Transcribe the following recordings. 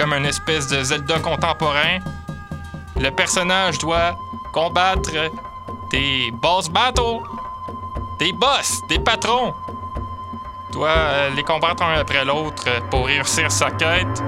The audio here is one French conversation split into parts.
comme une espèce de Zelda contemporain. Le personnage doit combattre des boss battles, des boss, des patrons. Doit euh, les combattre un après l'autre pour réussir sa quête.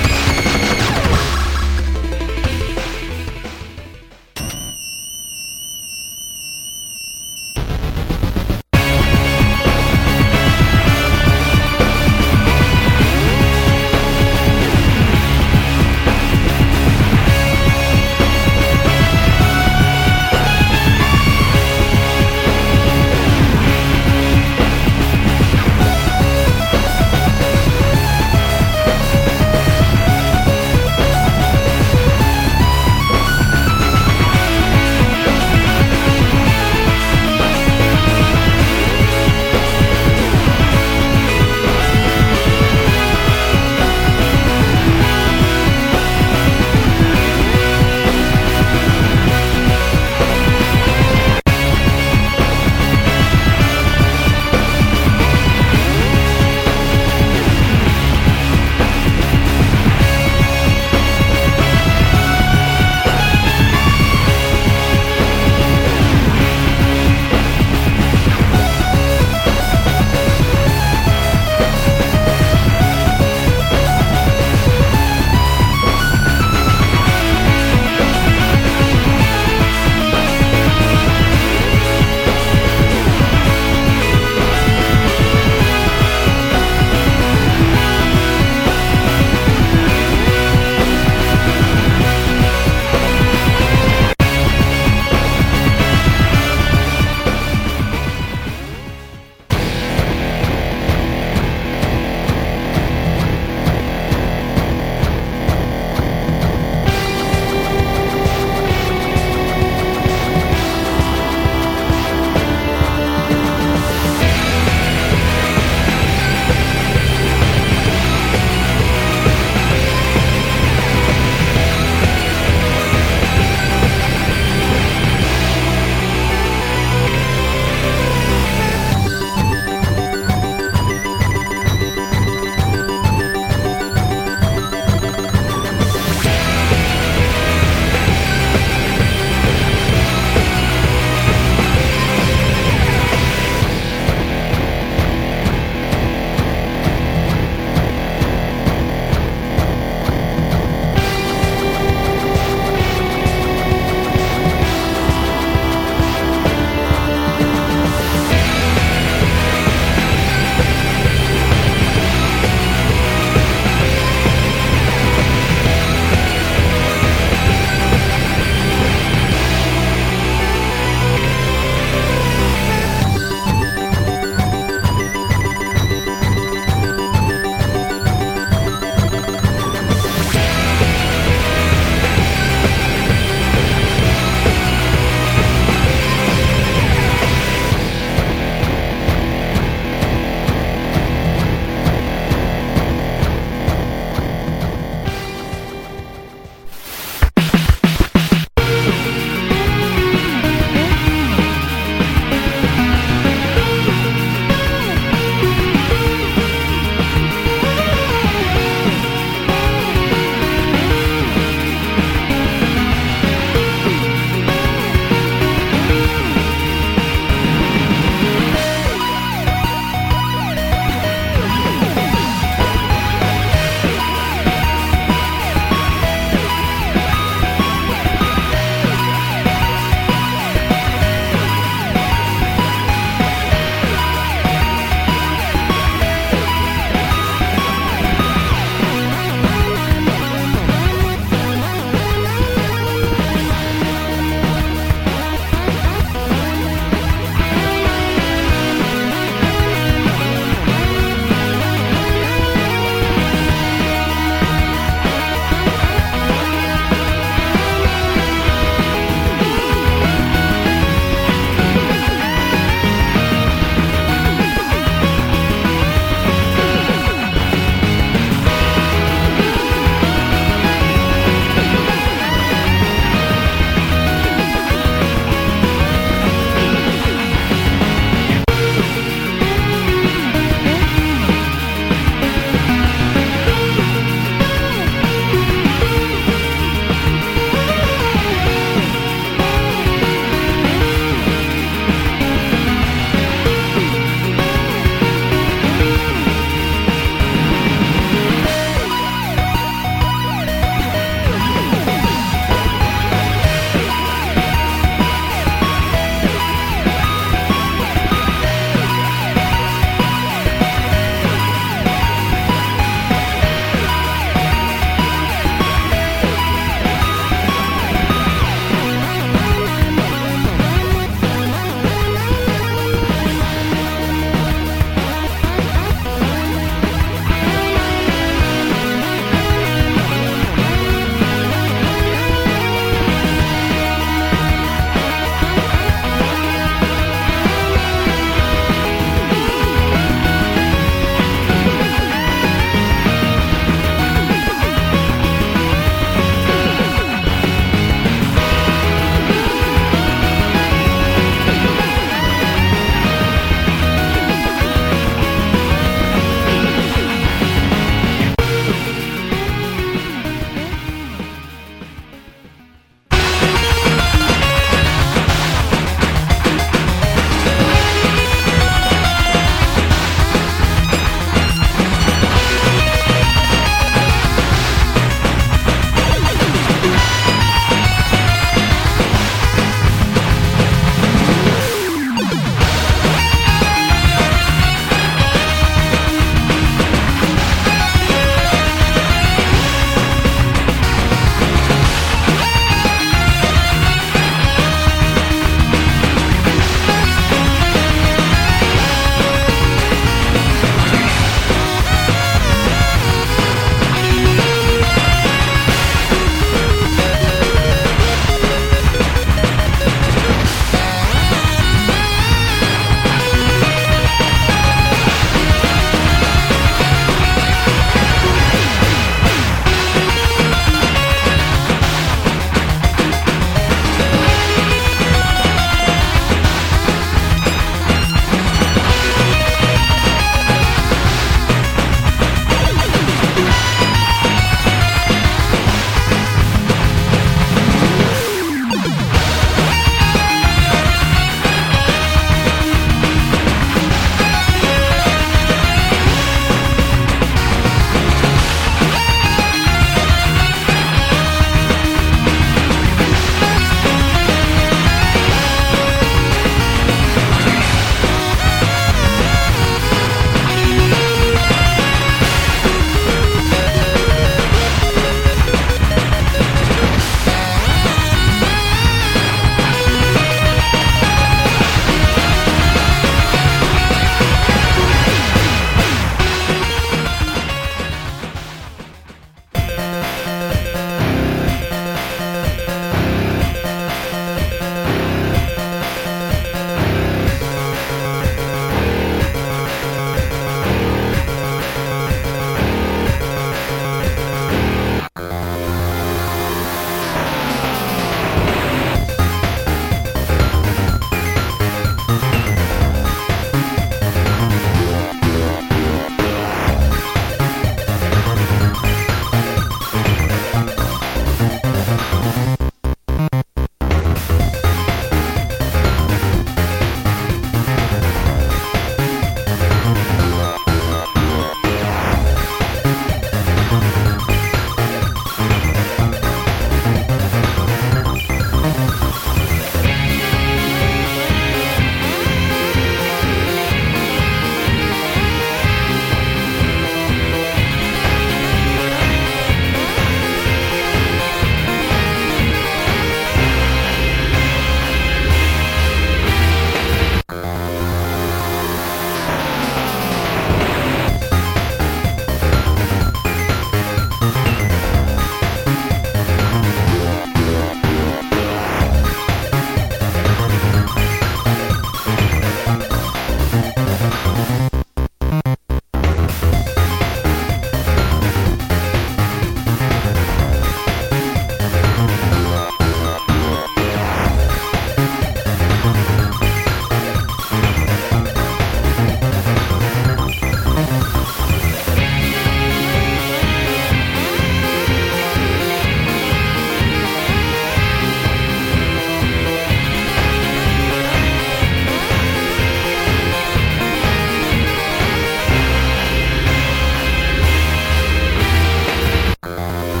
Yeah.